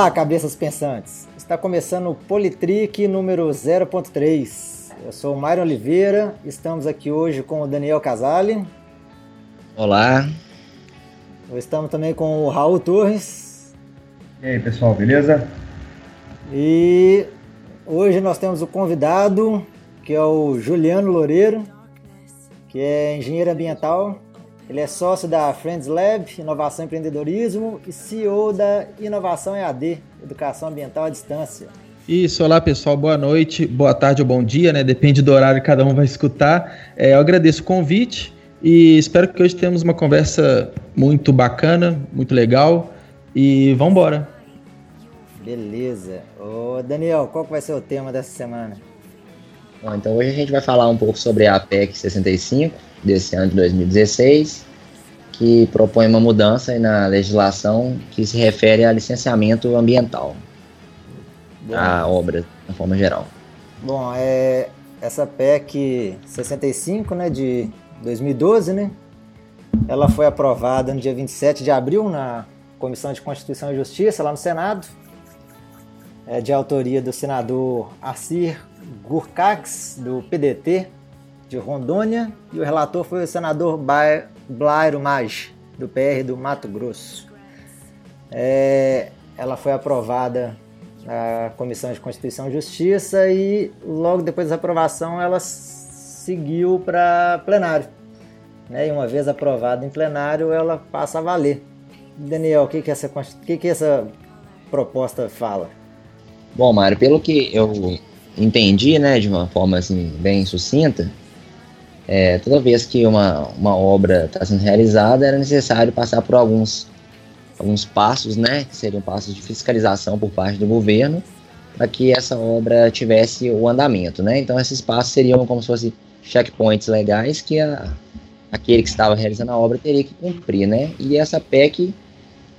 Olá, cabeças pensantes. Está começando o Politrick número 0.3. Eu sou o Mário Oliveira, estamos aqui hoje com o Daniel Casale. Olá. Estamos também com o Raul Torres. E aí, pessoal, beleza? E hoje nós temos o convidado, que é o Juliano Loureiro, que é engenheiro ambiental ele é sócio da Friends Lab, Inovação e Empreendedorismo, e CEO da Inovação EAD, Educação Ambiental à Distância. Isso, olá pessoal, boa noite, boa tarde ou bom dia, né? Depende do horário que cada um vai escutar. É, eu agradeço o convite e espero que hoje tenhamos uma conversa muito bacana, muito legal. E vamos embora. Beleza. Ô Daniel, qual vai ser o tema dessa semana? Bom, então hoje a gente vai falar um pouco sobre a PEC 65 desse ano de 2016, que propõe uma mudança na legislação que se refere a licenciamento ambiental da obra, de forma geral. Bom, é, essa PEC 65, né, de 2012, né, ela foi aprovada no dia 27 de abril na Comissão de Constituição e Justiça, lá no Senado, é de autoria do senador Assir Gurkax, do PDT, de Rondônia, e o relator foi o senador Blairo Maggi, do PR do Mato Grosso. É, ela foi aprovada na Comissão de Constituição e Justiça e logo depois da aprovação ela seguiu para plenário. Né? E uma vez aprovada em plenário, ela passa a valer. Daniel, o que, que, essa, que, que essa proposta fala? Bom, Mário, pelo que eu entendi, né, de uma forma assim bem sucinta, é, toda vez que uma, uma obra está sendo realizada, era necessário passar por alguns, alguns passos, né, que seriam passos de fiscalização por parte do governo, para que essa obra tivesse o andamento. Né? Então, esses passos seriam como se fossem checkpoints legais que a, aquele que estava realizando a obra teria que cumprir. Né? E essa PEC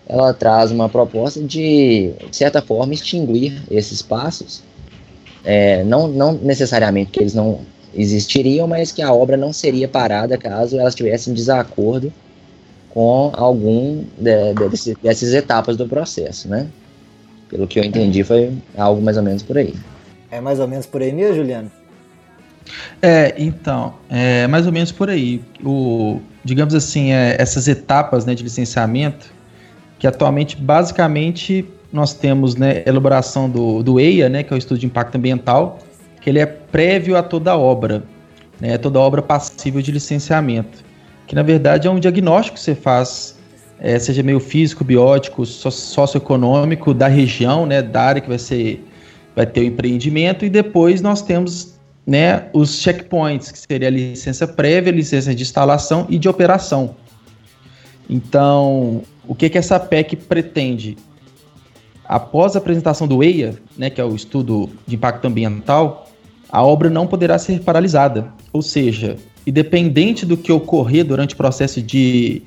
ela traz uma proposta de, de certa forma, extinguir esses passos. É, não, não necessariamente que eles não existiriam, mas que a obra não seria parada caso elas tivessem desacordo com algum de, de, desse, dessas etapas do processo, né? Pelo que eu entendi, foi algo mais ou menos por aí. É mais ou menos por aí mesmo, Juliano? É, então, é mais ou menos por aí. O, digamos assim, é, essas etapas né, de licenciamento, que atualmente, basicamente, nós temos né, elaboração do, do EIA, né, que é o Estudo de Impacto Ambiental, que ele é prévio a toda obra, né, toda obra passível de licenciamento, que na verdade é um diagnóstico que você faz, é, seja meio físico, biótico, socioeconômico da região, né, da área que vai ser, vai ter o empreendimento, e depois nós temos né, os checkpoints, que seria a licença prévia, a licença de instalação e de operação. Então, o que, que essa PEC pretende? Após a apresentação do EIA, né, que é o estudo de impacto ambiental, a obra não poderá ser paralisada. Ou seja, independente do que ocorrer durante o processo de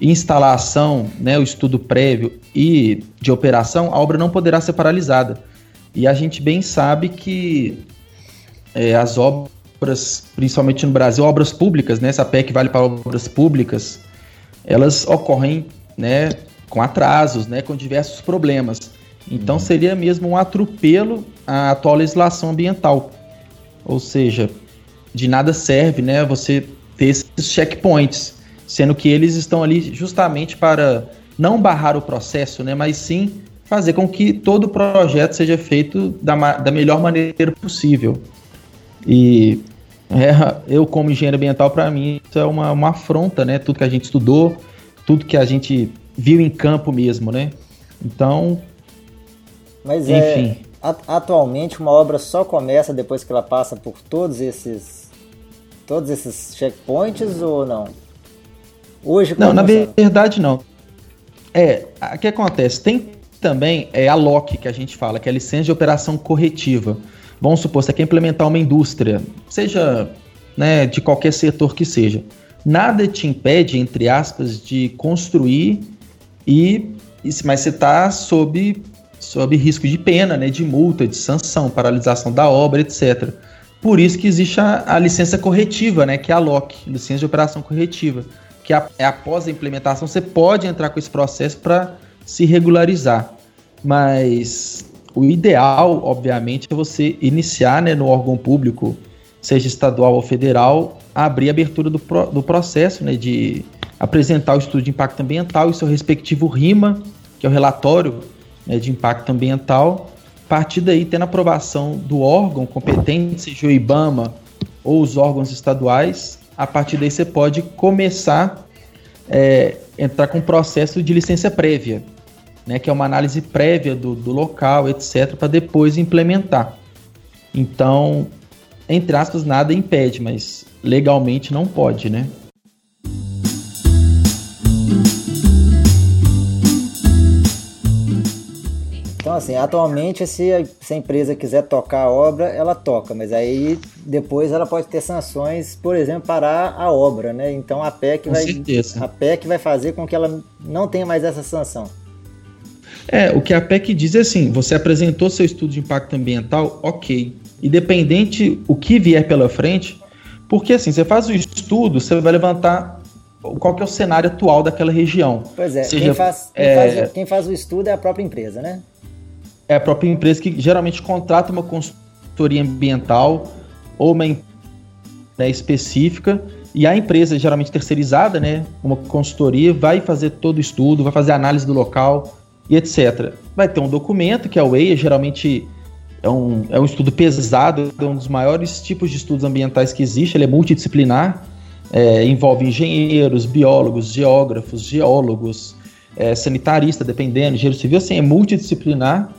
instalação, né, o estudo prévio e de operação, a obra não poderá ser paralisada. E a gente bem sabe que é, as obras, principalmente no Brasil, obras públicas, né, essa PEC vale para obras públicas, elas ocorrem né, com atrasos, né, com diversos problemas. Então uhum. seria mesmo um atropelo à atual legislação ambiental. Ou seja, de nada serve né, você ter esses checkpoints, sendo que eles estão ali justamente para não barrar o processo, né, mas sim fazer com que todo o projeto seja feito da, da melhor maneira possível. E é, eu, como engenheiro ambiental, para mim, isso é uma, uma afronta, né? Tudo que a gente estudou, tudo que a gente viu em campo mesmo, né? Então, mas é, enfim. É, atualmente uma obra só começa depois que ela passa por todos esses todos esses checkpoints ou não? Hoje Não, na verdade não. É, o que acontece? Tem também é a LOC que a gente fala, que é a licença de operação corretiva. Vamos supor, você quer implementar uma indústria, seja né, de qualquer setor que seja. Nada te impede, entre aspas, de construir e. Mas você está sob sob risco de pena, né, de multa, de sanção, paralisação da obra, etc. Por isso que existe a, a licença corretiva, né, que é a LOC, licença de operação corretiva, que a, é após a implementação você pode entrar com esse processo para se regularizar. mas o ideal, obviamente, é você iniciar né, no órgão público, seja estadual ou federal, abrir a abertura do, pro, do processo né, de apresentar o estudo de impacto ambiental e seu respectivo RIMA, que é o relatório né, de impacto ambiental. A partir daí, tendo aprovação do órgão competente, seja o IBAMA ou os órgãos estaduais, a partir daí você pode começar é, entrar com um processo de licença prévia, né, que é uma análise prévia do, do local, etc., para depois implementar. Então, entre aspas, nada impede, mas legalmente não pode, né? Então, assim, atualmente, se a, se a, empresa quiser tocar a obra, ela toca, mas aí depois ela pode ter sanções, por exemplo, parar a obra, né? Então a PEC, com vai, certeza. a PEC vai fazer com que ela não tenha mais essa sanção. É, o que a PEC diz é assim: você apresentou seu estudo de impacto ambiental, ok. Independente o que vier pela frente, porque assim, você faz o estudo, você vai levantar qual que é o cenário atual daquela região. Pois é, Seja, quem, faz, quem, é... Faz, quem faz o estudo é a própria empresa, né? É a própria empresa que geralmente contrata uma consultoria ambiental ou uma né, específica e a empresa geralmente terceirizada, né, uma consultoria vai fazer todo o estudo, vai fazer análise do local e etc. Vai ter um documento que é o EIA, geralmente é um, é um estudo pesado, é um dos maiores tipos de estudos ambientais que existe, ele é multidisciplinar, é, envolve engenheiros, biólogos, geógrafos, geólogos, é, sanitarista, dependendo, engenheiro civil, assim, é multidisciplinar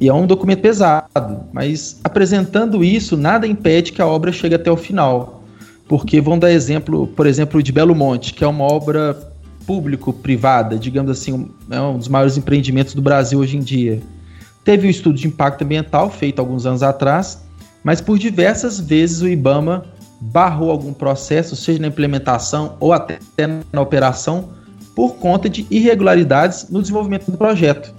e é um documento pesado, mas apresentando isso, nada impede que a obra chegue até o final. Porque vão dar exemplo, por exemplo, de Belo Monte, que é uma obra público-privada, digamos assim, é um dos maiores empreendimentos do Brasil hoje em dia. Teve o um estudo de impacto ambiental feito alguns anos atrás, mas por diversas vezes o IBAMA barrou algum processo, seja na implementação ou até na operação, por conta de irregularidades no desenvolvimento do projeto.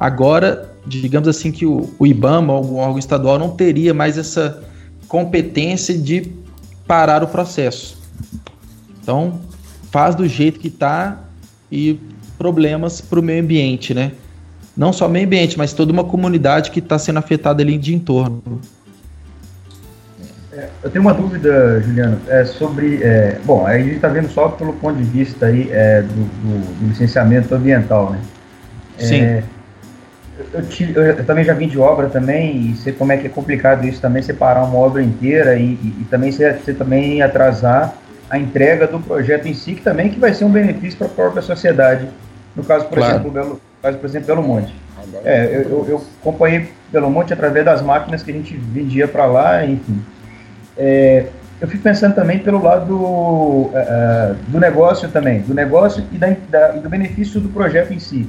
Agora, digamos assim, que o, o IBAMA, algum órgão estadual, não teria mais essa competência de parar o processo. Então, faz do jeito que está e problemas para o meio ambiente, né? Não só o meio ambiente, mas toda uma comunidade que está sendo afetada ali de entorno. É, eu tenho uma dúvida, Juliano, é sobre. É, bom, aí a gente está vendo só pelo ponto de vista aí, é, do, do, do, licenciamento ambiental, né? Sim. É, eu, eu, eu, também já vim de obra também e sei como é que é complicado isso também, separar uma obra inteira e, e, e também você, você, também atrasar a entrega do projeto em si, que também que vai ser um benefício para a própria sociedade. No caso, por claro. exemplo, Belo, caso, por exemplo, Belo Monte. É, eu, eu, eu acompanhei Belo Monte através das máquinas que a gente vendia para lá, enfim. É, eu fico pensando também pelo lado uh, do negócio também, do negócio e, da, da, e do benefício do projeto em si.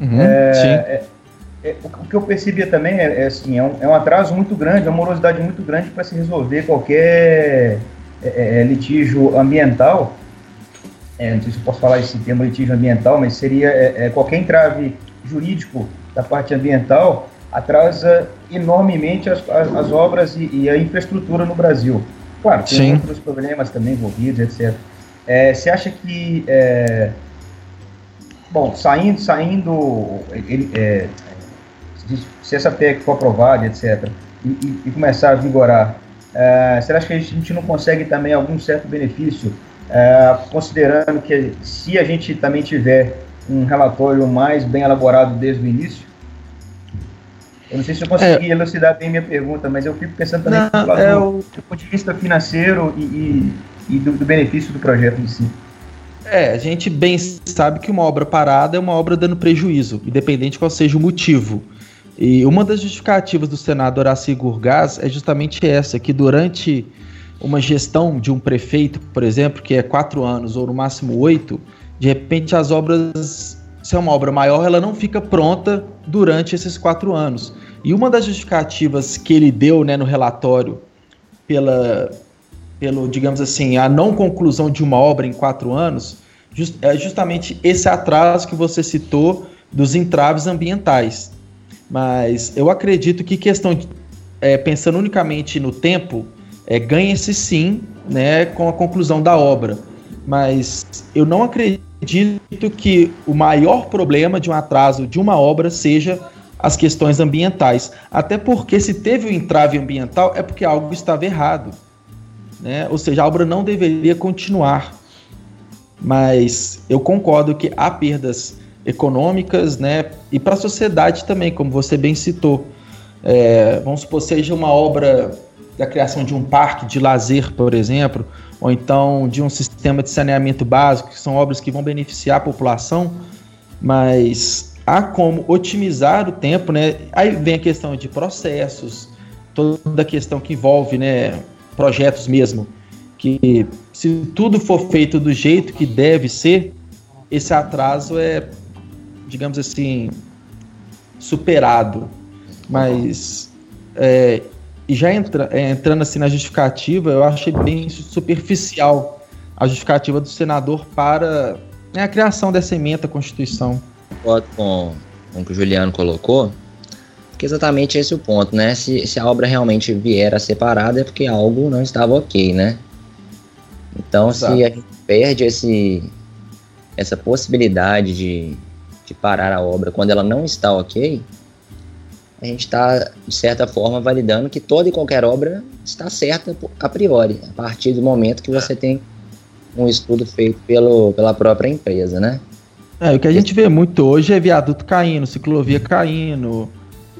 Uhum, é, é, o que eu percebia também é, é assim, é um, é um, atraso muito grande, é uma morosidade muito grande para se resolver qualquer é, é, litígio ambiental. não sei se eu posso falar esse termo litígio ambiental, mas seria qualquer entrave jurídico da parte ambiental atrasa enormemente as, as, as obras e, e, a infraestrutura no Brasil. Claro, tem Sim. outros problemas também envolvidos, etc. você acha que Bom, saindo, saindo ele, é, se essa PEC for aprovada, etc., e, e, e começar a vigorar, é, será que a gente não consegue também algum certo benefício, é, considerando que se a gente também tiver um relatório mais bem elaborado desde o início? Eu não sei se eu consegui é. elucidar bem minha pergunta, mas eu fico pensando também não, do, é o... do ponto de vista financeiro e, e do, do benefício do projeto em si. É, a gente bem sabe que uma obra parada é uma obra dando prejuízo, independente qual seja o motivo. E uma das justificativas do senador Horácio Gurgás é justamente essa, que durante uma gestão de um prefeito, por exemplo, que é quatro anos ou no máximo oito, de repente as obras, se é uma obra maior, ela não fica pronta durante esses quatro anos. E uma das justificativas que ele deu né, no relatório pela, pelo, digamos assim, a não conclusão de uma obra em quatro anos, just, é justamente esse atraso que você citou dos entraves ambientais. Mas eu acredito que questão de, é, pensando unicamente no tempo, é, ganha-se sim, né, com a conclusão da obra. Mas eu não acredito que o maior problema de um atraso de uma obra seja as questões ambientais. Até porque se teve o um entrave ambiental é porque algo estava errado. Né? Ou seja, a obra não deveria continuar. Mas eu concordo que há perdas econômicas né? e para a sociedade também, como você bem citou. É, vamos supor, seja uma obra da criação de um parque de lazer, por exemplo, ou então de um sistema de saneamento básico, que são obras que vão beneficiar a população, mas há como otimizar o tempo, né? Aí vem a questão de processos, toda a questão que envolve, né, projetos mesmo, que se tudo for feito do jeito que deve ser, esse atraso é, digamos assim, superado. Mas é, já entra, é, entrando assim na justificativa, eu achei bem superficial a justificativa do senador para né, a criação dessa emenda à Constituição. Concordo com, com o que o Juliano colocou, porque exatamente esse é o ponto, né? Se, se a obra realmente vier a ser parada é porque algo não estava ok, né? Então, Exato. se a gente perde esse, essa possibilidade de, de parar a obra quando ela não está ok, a gente está, de certa forma, validando que toda e qualquer obra está certa a priori, a partir do momento que você tem um estudo feito pelo, pela própria empresa, né? É, o que a gente vê muito hoje é viaduto caindo, ciclovia caindo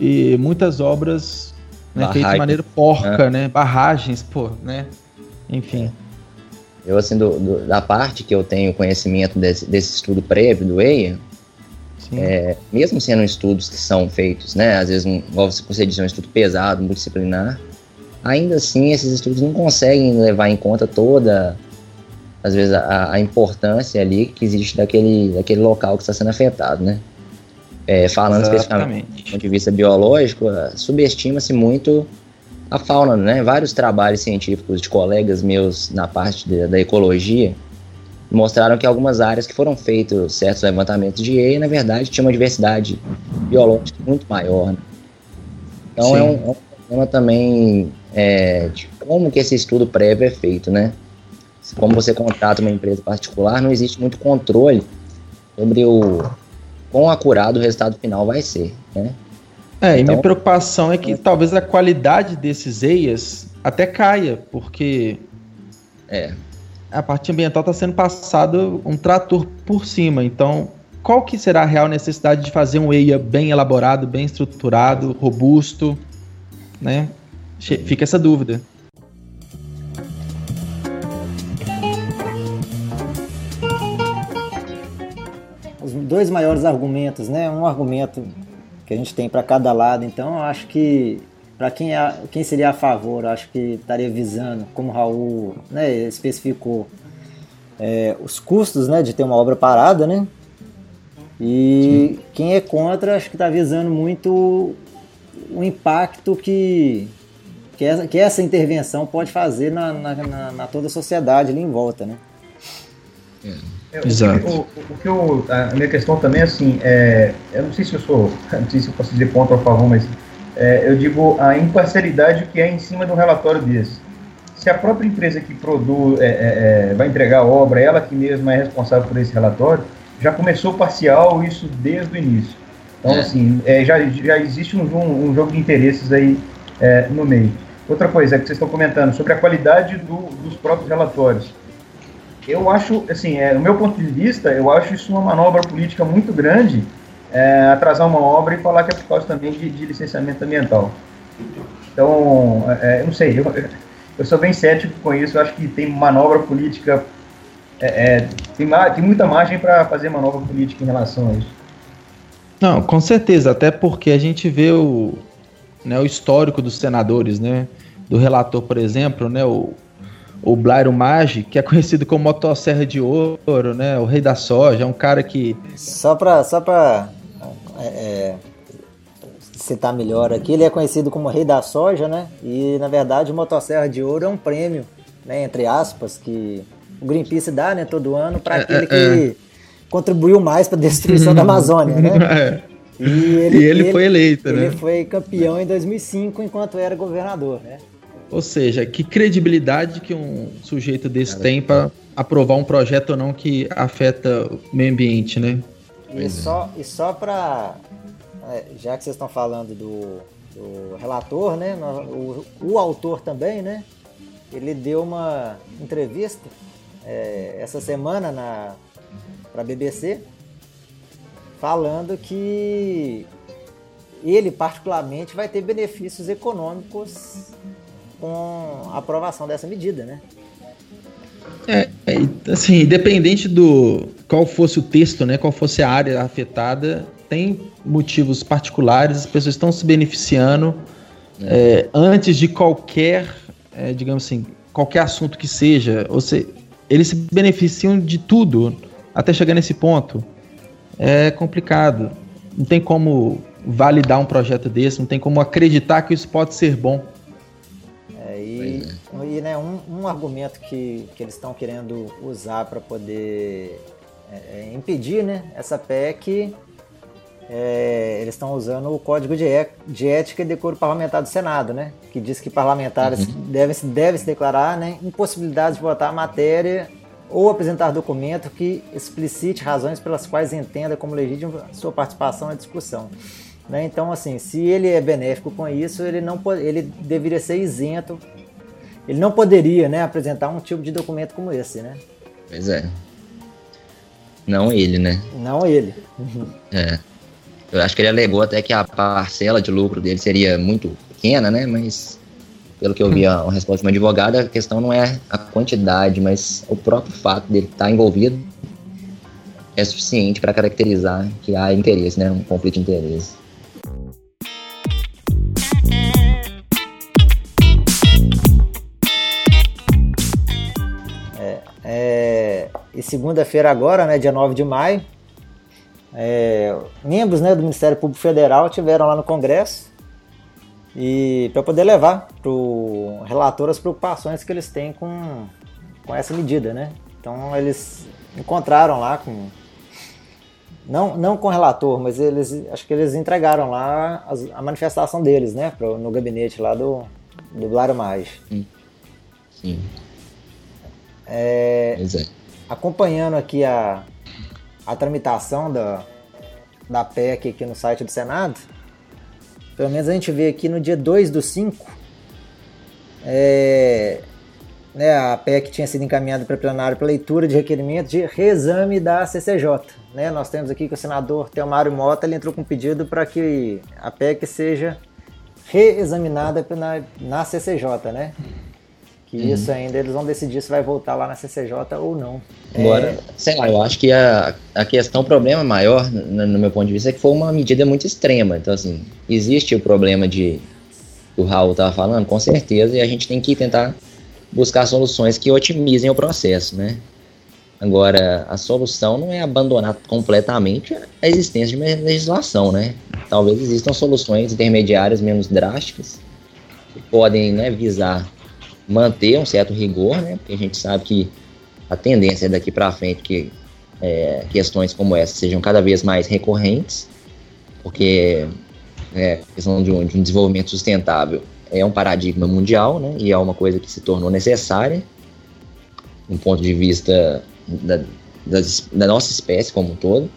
e muitas obras né, feitas de maneira porca, né? né? Barragens, pô, né? Enfim. Eu, assim, do, do, da parte que eu tenho conhecimento desse, desse estudo prévio do EIA, é, mesmo sendo estudos que são feitos, né, às vezes, um, igual você disse, um estudo pesado, multidisciplinar, ainda assim esses estudos não conseguem levar em conta toda, às vezes, a, a importância ali que existe daquele, daquele local que está sendo afetado, né. É, falando Exatamente. especificamente do ponto de vista biológico, subestima-se muito a fauna, né? Vários trabalhos científicos de colegas meus na parte de, da ecologia mostraram que algumas áreas que foram feitos certos levantamentos de EIA, na verdade, tinha uma diversidade biológica muito maior. Né? Então é um, é um, problema também é, de como que esse estudo prévio é feito, né? Como você contrata uma empresa particular, não existe muito controle sobre o quão acurado o resultado final vai ser, né? É, então, e minha preocupação é que é. talvez a qualidade desses EIAs até caia, porque é a parte ambiental está sendo passado um trator por cima. Então, qual que será a real necessidade de fazer um EIA bem elaborado, bem estruturado, robusto, né? Fica essa dúvida. Dois maiores argumentos, né? Um argumento que a gente tem para cada lado, então eu acho que para quem, é, quem seria a favor, acho que estaria visando, como o Raul né, especificou, é, os custos né, de ter uma obra parada, né? E Sim. quem é contra, acho que está visando muito o impacto que, que, essa, que essa intervenção pode fazer na, na, na, na toda a sociedade ali em volta, né? É, Exato. O, o, o, que eu, a minha questão também, assim, é, eu não sei se eu sou, não sei se eu posso dizer contra ou a favor, mas é, eu digo a imparcialidade que é em cima de um relatório desse. Se a própria empresa que produz, é, é, é, vai entregar a obra, ela que mesma é responsável por esse relatório, já começou parcial isso desde o início. Então, é. assim, é, já, já existe um, um, jogo de interesses aí no meio. Outra coisa é que vocês estão comentando sobre a qualidade do, dos próprios relatórios. Eu acho, assim, é, do meu ponto de vista, eu acho isso uma manobra política muito grande é, atrasar uma obra e falar que é por causa também de, de licenciamento ambiental. Então, é, eu não sei, eu, eu sou bem cético com isso, eu acho que tem manobra política, é, é tem, tem muita margem para fazer manobra política em relação a isso. Não, com certeza, até porque a gente vê o, né, o histórico dos senadores, né? Do relator, por exemplo, né? O, o Blairo Maggi, que é conhecido como Motosserra de Ouro, né? O rei da soja, é um cara que... Só para só pra é, é, citar melhor aqui, ele é conhecido como Rei da Soja, né? E na verdade o Motosserra de Ouro é um prêmio, né? Entre aspas, que o Greenpeace dá, né? Todo ano para é, aquele é, que contribuiu mais para a destruição da Amazônia, né? E ele, e ele, ele, foi eleito, ele né? Ele foi campeão em 2005 enquanto era governador, né? Ou seja, que credibilidade que um sujeito desse Cara, tem para aprovar um projeto ou não que afeta o meio ambiente, né? E é. só, e só para. É, já que vocês estão falando do, do relator, né? O, o, autor também, né? Ele deu uma entrevista é, essa semana na para a BBC falando que ele particularmente vai ter benefícios econômicos com a aprovação dessa medida, né? É, é, assim, independente do qual fosse o texto, né, qual fosse a área afetada, tem motivos particulares, as pessoas estão se beneficiando é. É, antes de qualquer, é, digamos assim, qualquer assunto que seja, ou seja, eles se beneficiam de tudo até chegar nesse ponto. É complicado. Não tem como validar um projeto desse, não tem como acreditar que isso pode ser bom. E né, um, um, argumento que, que eles estão querendo usar para poder é, é, impedir né, essa PEC, é, eles estão usando o Código de, é, de, Ética e Decoro Parlamentar do Senado, né, que diz que parlamentares uhum. devem, devem se declarar né, impossibilidade de votar a matéria ou apresentar documento que explicite razões pelas quais entenda como legítima sua participação na discussão. Né? Então, assim, se ele é benéfico com isso, ele não ele deveria ser isento. Ele não poderia, né, apresentar um tipo de documento como esse, né? Pois é. Não ele, né? Não ele. é. Eu acho que ele alegou até que a parcela de lucro dele seria muito pequena, né? Mas pelo que eu vi a, a resposta de uma advogada, a questão não é a quantidade, mas o próprio fato dele estar envolvido é suficiente para caracterizar que há interesse, né? Um conflito de interesse. E segunda-feira agora, né, dia 9 de maio, é, membros né, do Ministério Público Federal tiveram lá no Congresso e para poder levar para o relator as preocupações que eles têm com, com essa medida, né? Então eles encontraram lá com não, não com o relator, mas eles acho que eles entregaram lá as, a manifestação deles, né, pro, no gabinete lá do do Blário Mais. Sim. Sim. É, é acompanhando aqui a, a tramitação da, da PEC aqui no site do Senado, pelo menos a gente vê aqui no dia 2 do 5, é, né, a PEC tinha sido encaminhada para plenário para leitura de requerimento de reexame da CCJ. Né? Nós temos aqui que o senador Teomário Mota ele entrou com um pedido para que a PEC seja reexaminada na, na CCJ, né? Que uhum. isso ainda eles vão decidir se vai voltar lá na CCJ ou não. Agora, é... sei lá, eu acho que a, a questão, o problema maior, no, no, meu ponto de vista, é que foi uma medida muito extrema. Então, assim, existe o problema de. O Raul estava falando, com certeza, e a gente tem que tentar buscar soluções que otimizem o processo, né? Agora, a solução não é abandonar completamente a existência de uma legislação, né? Talvez existam soluções intermediárias menos drásticas que podem né, visar manter um certo rigor, né? Porque a gente sabe que a tendência é daqui para frente que é, questões como essa sejam cada vez mais recorrentes, porque é, a questão de um, de um, desenvolvimento sustentável é um paradigma mundial, né? E é uma coisa que se tornou necessária, do ponto de vista da, das, da nossa espécie como um todo.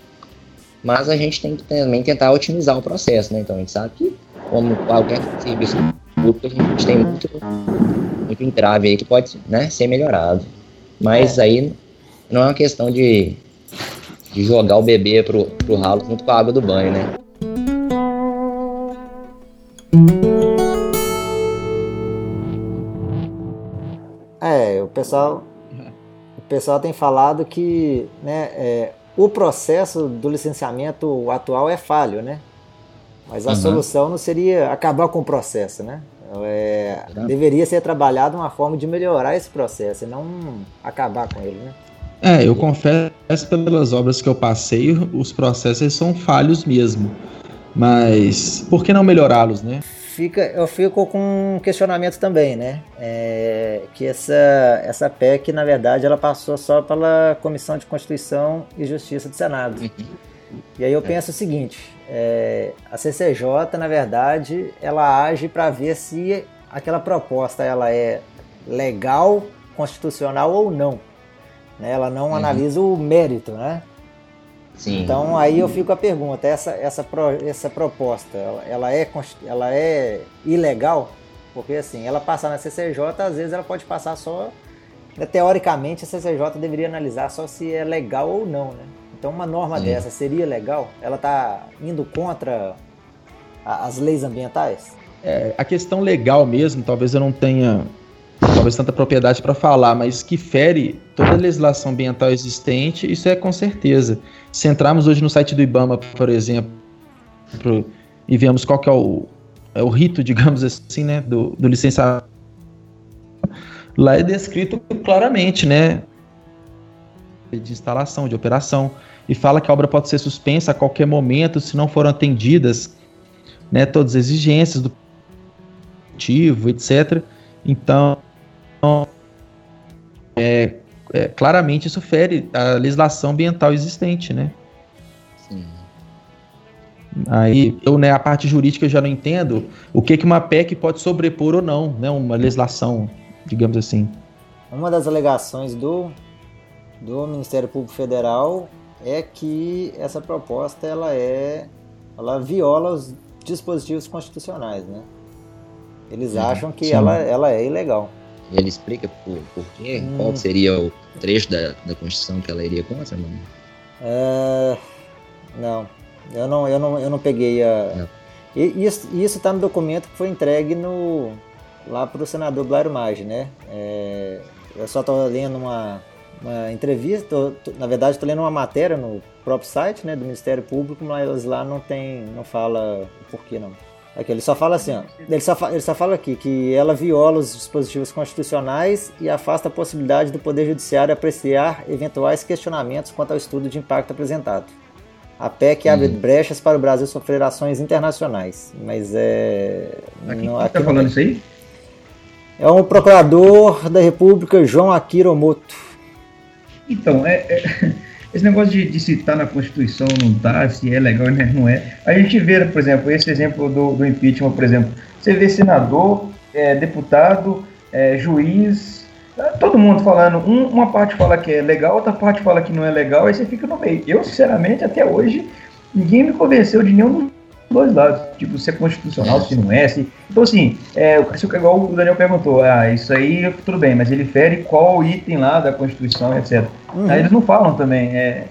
Mas a gente tem que também tentar otimizar o processo, né? Então a gente sabe que, como qualquer serviço público, a gente tem muito muito entrave aí que pode né, ser melhorado. Mas é. aí não é uma questão de, de jogar o bebê pro, pro ralo junto com a água do banho, né? É, o pessoal, o pessoal tem falado que né, é, o processo do licenciamento atual é falho, né? Mas a uhum. solução não seria acabar com o processo, né? É, deveria ser trabalhado uma forma de melhorar esse processo e não acabar com ele, né? É, eu confesso pelas obras que eu passei, os processos são falhos mesmo. Mas por que não melhorá-los, né? Fica, eu fico com um questionamento também, né? É, que essa, essa PEC, na verdade, ela passou só pela Comissão de Constituição e Justiça do Senado. Uhum. E aí eu penso o seguinte: é, a CCJ, na verdade, ela age para ver se aquela proposta ela é legal, constitucional ou não. Né? Ela não uhum. analisa o mérito, né? Sim. Então aí eu fico a pergunta, essa, essa, essa proposta, ela, ela, é, ela é ilegal? Porque assim, ela passar na CCJ, às vezes ela pode passar só. Teoricamente a CCJ deveria analisar só se é legal ou não, né? Então uma norma Sim. dessa seria legal? Ela está indo contra a, as leis ambientais? É, a questão legal mesmo, talvez eu não tenha talvez tanta propriedade para falar, mas que fere toda a legislação ambiental existente, isso é com certeza. Se entrarmos hoje no site do IBAMA, por exemplo, e vemos qual que é o, é o rito, digamos assim, né, do, do licenciamento, lá é descrito claramente, né, de instalação, de operação, e fala que a obra pode ser suspensa a qualquer momento se não foram atendidas, né, todas as exigências do motivo, etc. Então, é, é, claramente isso fere a legislação ambiental existente, né? Sim. Aí, eu, né, a parte jurídica eu já não entendo o que, que uma PEC pode sobrepor ou não, né? Uma legislação, digamos assim. Uma das alegações do, do Ministério Público Federal é que essa proposta ela é ela viola os dispositivos constitucionais, né? Eles uhum. acham que ela, ela é ilegal. Ele explica por, por quê? Hum. Qual seria o trecho da, da Constituição que ela iria contra, mano? É... Não, eu não, eu não, eu não peguei a. E, isso está no documento que foi entregue no, lá para o senador Blairo Maggi, né? É... Eu só estou lendo uma, uma entrevista, tô, tô, na verdade estou lendo uma matéria no próprio site né, do Ministério Público, mas lá não tem, não fala o porquê não. Aqui, ele só fala assim, ó, ele, só, ele só fala aqui que ela viola os dispositivos constitucionais e afasta a possibilidade do Poder Judiciário apreciar eventuais questionamentos quanto ao estudo de impacto apresentado. A PEC abre hum. brechas para o Brasil sofrer ações internacionais, mas é... Aqui, não, aqui tá falando isso aí? É um procurador da República, João Akira Moto. Então, é... é... Esse negócio de, de se tá na Constituição não tá, se é legal ou não é. A gente vê, por exemplo, esse exemplo do, do impeachment, por exemplo. Você vê senador, é, deputado, é, juiz, tá todo mundo falando. Um, uma parte fala que é legal, outra parte fala que não é legal, aí você fica no meio. Eu, sinceramente, até hoje, ninguém me convenceu de nenhum dois lados, tipo, se é constitucional, se não é, se... Então, assim, é, igual o Daniel perguntou, ah, isso aí tudo bem, mas ele fere qual item lá da Constituição, etc. Uhum. Aí eles não falam também, é...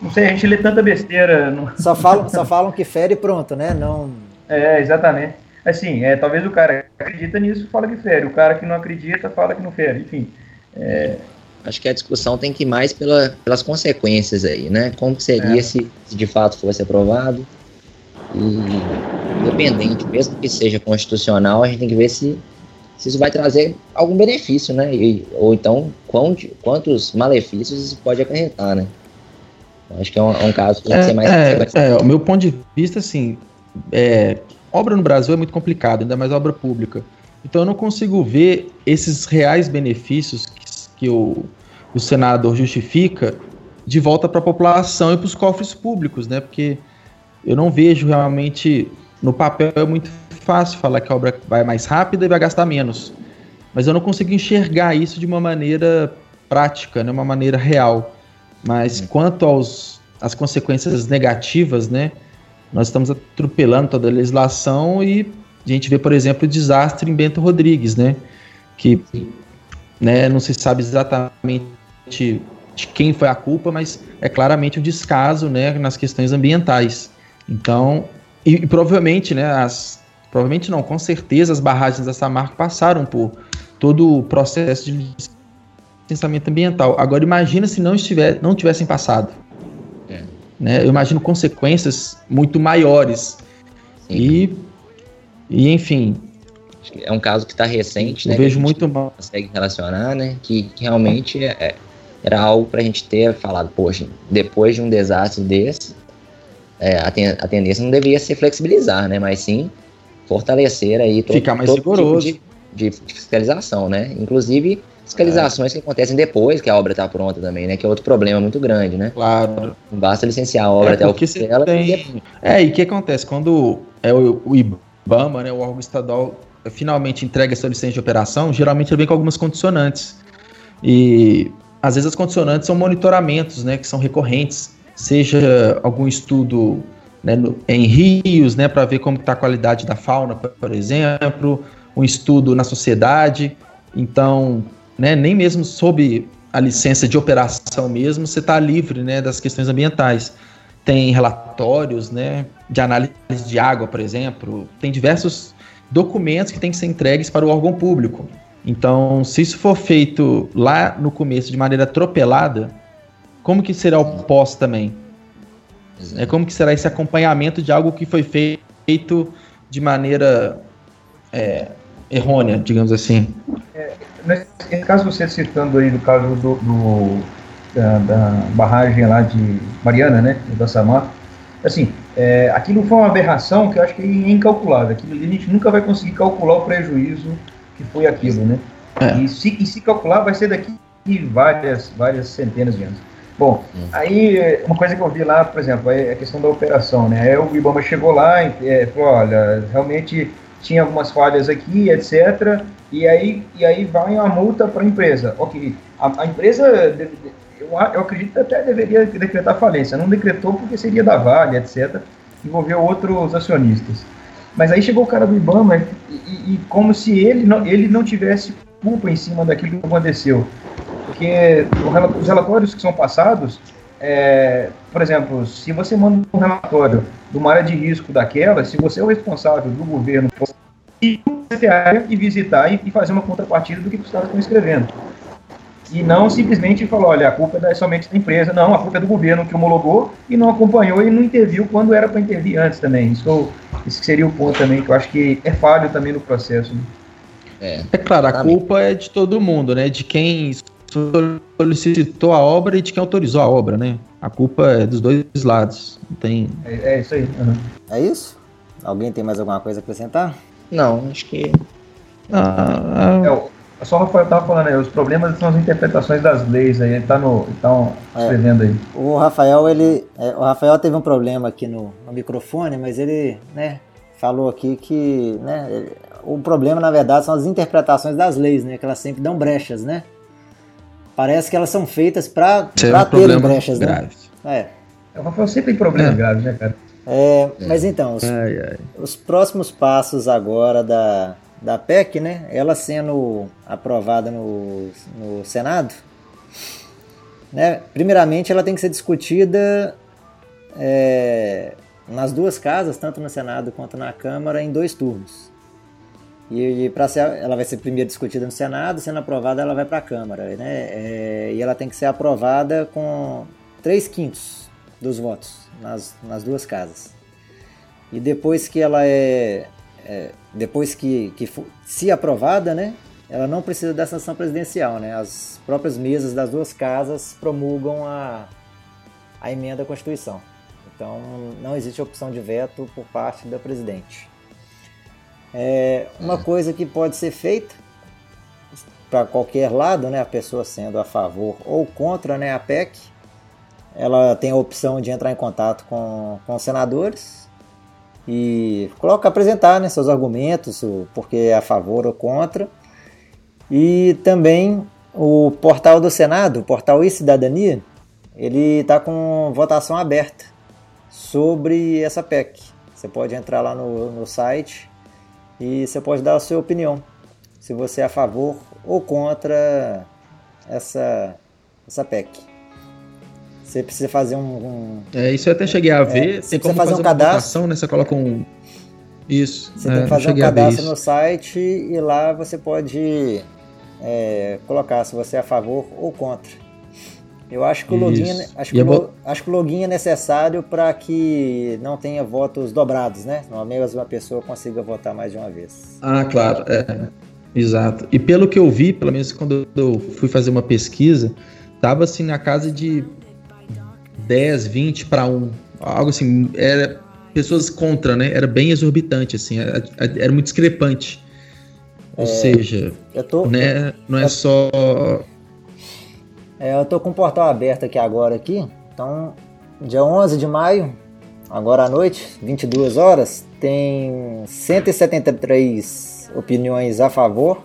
Não sei, a gente lê tanta besteira... Não... Só, falam, só falam que fere e pronto, né? Não... É, exatamente. Assim, é, talvez o cara que acredita nisso fala que fere, o cara que não acredita fala que não fere, enfim... É... Acho que a discussão tem que ir mais pela, pelas consequências aí, né? Como seria é. se, se de fato fosse aprovado, e independente, mesmo que seja constitucional, a gente tem que ver se, se isso vai trazer algum benefício, né? E, ou então quantos, quantos malefícios isso pode acarretar, né? Acho que é um, é um caso que tem que ser mais. É, é, o meu ponto de vista, assim, é, obra no Brasil é muito complicado, ainda mais obra pública. Então eu não consigo ver esses reais benefícios que, que o, o senador justifica de volta para a população e para os cofres públicos, né? Porque eu não vejo realmente. No papel é muito fácil falar que a obra vai mais rápida e vai gastar menos. Mas eu não consigo enxergar isso de uma maneira prática, né, uma maneira real. Mas quanto aos as consequências negativas, né? Nós estamos atropelando toda a legislação e a gente vê, por exemplo, o desastre em Bento Rodrigues, né? Que né, não se sabe exatamente de quem foi a culpa, mas é claramente o descaso né, nas questões ambientais. Então, e, e, provavelmente, né, as, provavelmente não, com certeza as barragens da Samarco passaram por todo o processo de licenciamento ambiental. Agora imagina se não, estiver, não tivessem passado. É. Né? Eu imagino consequências muito maiores. Sim. E, e enfim. é um caso que está recente, eu né? Vejo muito mal. Consegue relacionar, né? Que, que realmente é, é era algo para a gente ter falado, poxa, depois de um desastre desse, é, a, ten, a, tendência não deveria ser flexibilizar, né? Mas sim fortalecer aí todo, Ficar mais todo rigoroso. tipo de, de, fiscalização, né? Inclusive fiscalizações é. que acontecem depois que a obra está pronta também, né? Que é outro problema muito grande, né? Claro. Não basta licenciar a obra é, até o fim dela. Tem... É, e o que acontece? Quando é o, o IBAMA, né, o órgão estadual finalmente entrega essa licença de operação, geralmente ele vem com algumas condicionantes. E às vezes as condicionantes são monitoramentos, né, que são recorrentes, seja algum estudo né, no, em rios, né, para ver como está a qualidade da fauna, por exemplo, um estudo na sociedade. Então, né, nem mesmo sob a licença de operação mesmo, você está livre né, das questões ambientais. Tem relatórios né, de análise de água, por exemplo, tem diversos documentos que têm que ser entregues para o órgão público. Então, se isso for feito lá no começo de maneira atropelada, como que será o pós também? É como que será esse acompanhamento de algo que foi feito de maneira é, errônea, digamos assim? É, nesse caso você citando aí do caso do, do da, da, barragem lá de Mariana, né, da Samar, assim, é, aquilo foi uma aberração que eu acho que é incalculável. Aquilo ali a gente nunca vai conseguir calcular o prejuízo que foi aquilo, né? É. E, se, e se calcular vai ser daqui várias, várias centenas de anos. Bom, hum. aí uma coisa que eu vi lá, por exemplo, é a questão da operação, né? Aí o Ibama chegou lá e é, falou, olha, realmente tinha algumas falhas aqui, etc. E aí, e aí vai uma multa para a empresa. Ok, a, a empresa, eu, eu acredito que até deveria decretar falência. Não decretou porque seria da Vale, etc. Envolveu outros acionistas. Mas aí chegou o cara do Ibama e, e, e como se ele não, ele não tivesse culpa em cima daquilo que aconteceu. Porque os relatórios que são passados, é, por exemplo, se você manda um relatório de uma área de risco daquela, se você é o responsável do governo ir e visitar e, fazer uma contrapartida do que os caras estão escrevendo. E não simplesmente falar, olha, a culpa é somente da empresa, não, a culpa é do governo que homologou e não acompanhou e não interviu quando era para intervir antes também. Isso, esse seria o ponto também, que eu acho que é falho também no processo. Né? É, é claro, a culpa é de todo mundo, né? De quem solicitou a obra e de quem autorizou a obra, né? A culpa é dos dois lados. Não tem. É, é isso aí. Uhum. É isso? Alguém tem mais alguma coisa a acrescentar? Não, acho que. Ah, é, só o Rafael estava falando aí, os problemas são as interpretações das leis aí, ele está no, tá é. escrevendo aí. O Rafael, ele. É, o Rafael teve um problema aqui no, no microfone, mas ele, né, falou aqui que, né, ele, o problema, na verdade, são as interpretações das leis, né? Que elas sempre dão brechas, né? Parece que elas são feitas para terem brechas, né? grave. né? É. O Rafael sempre tem problemas é. graves, né, cara? É, mas então, os, ai, ai. os, próximos passos agora da, da PEC, né? Ela sendo aprovada no, no Senado, né? Primeiramente, ela tem que ser discutida é, nas duas casas, tanto no Senado quanto na Câmara, em dois turnos. E, para ser, ela vai ser primeiro discutida no Senado, sendo aprovada, ela vai para a Câmara, né? É, e ela tem que ser aprovada com 3 quintos dos votos nas, nas duas casas. E depois que ela é, é depois que, que for, se aprovada, né? Ela não precisa da sanção presidencial, né? As próprias mesas das duas casas promulgam a, a emenda à Constituição. Então não existe opção de veto por parte da presidente. É uma coisa que pode ser feita para qualquer lado, né, a pessoa sendo a favor ou contra né, a PEC, ela tem a opção de entrar em contato com, com os senadores e coloca apresentar né, seus argumentos, o porquê é a favor ou contra. E também o portal do Senado, o portal e-Cidadania, ele está com votação aberta sobre essa PEC. Você pode entrar lá no, no site e você pode dar a sua opinião, se você é a favor ou contra essa, essa PEC. Você precisa fazer um. um é, isso eu até cheguei a é, ver. É, você tem como fazer, fazer um cadastro. né? Você coloca um. Isso. Você é, tem que fazer um cadastro no site e lá você pode é, colocar se você é a favor ou contra. Eu acho que o login, é acho que, o, acho que o login é necessário para que não tenha votos dobrados, né? Não a mesma pessoa consiga votar mais de uma vez. Ah, claro, é. Exato. E pelo que eu vi, pelo menos quando eu fui fazer uma pesquisa, tava assim na casa de 10, 20 para 1. Algo assim, era pessoas contra, né? Era bem exorbitante, assim, era, era muito discrepante. Ou é, seja, tô, né, não é só é, eu tô com o portal aberto aqui agora aqui. Então, dia 11 de maio, agora à noite, 22 horas, tem 173 opiniões a favor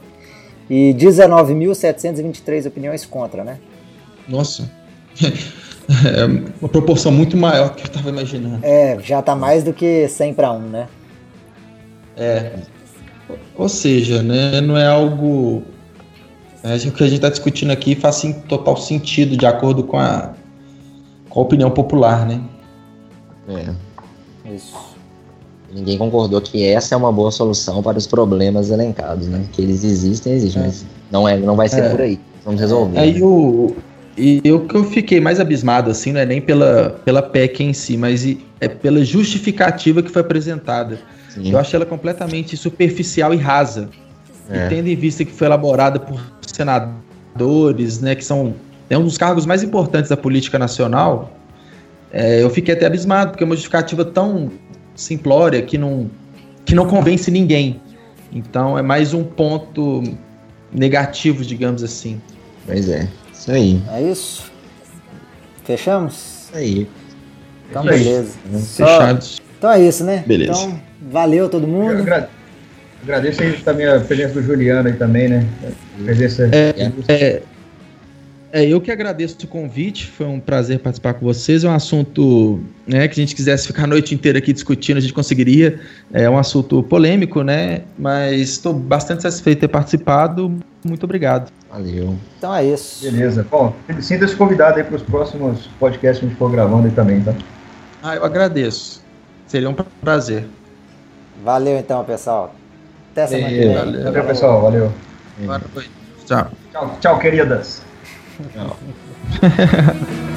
e 19.723 opiniões contra, né? Nossa. É uma proporção muito maior que eu estava imaginando. É, já tá mais do que 100 para 1, né? É. Ou seja, né, não é algo. É, o que a gente está discutindo aqui faz sim, total sentido de acordo com a, com a opinião popular, né? É. Isso. Ninguém concordou que essa é uma boa solução para os problemas elencados, né? Que eles existem, existem, é. mas não, é, não vai ser é. por aí. Vamos resolver. Aí né? o, e o que eu fiquei mais abismado, assim, não é nem pela, pela PEC em si, mas é pela justificativa que foi apresentada. Sim. Eu achei ela completamente superficial e rasa. É. E tendo em vista que foi elaborada por senadores, né, que são é um dos cargos mais importantes da política nacional, é, eu fiquei até abismado, porque é uma justificativa tão simplória que não, que não convence ninguém. Então é mais um ponto negativo, digamos assim. Pois é. Isso aí. É isso? Fechamos? Isso aí. Então, beleza. Fechados. Então é isso, né? Beleza. Então, valeu todo mundo. Agra... Agradeço aí também a presença do Juliano aí também, né? A presença. É, é, é, eu que agradeço o convite, foi um prazer participar com vocês. É um assunto né, que a gente quisesse ficar a noite inteira aqui discutindo, a gente conseguiria. É um assunto polêmico, né? Mas estou bastante satisfeito de ter participado. Muito obrigado. Valeu. Então é isso. Beleza. Bom, sinta-se convidado aí para os próximos podcasts que a gente for gravando aí também, tá? Ah, eu agradeço. Seria um prazer. Valeu então, pessoal. Até que vem. Valeu, valeu pessoal. Valeu. Tchau. Tchau, tchau queridas. Não.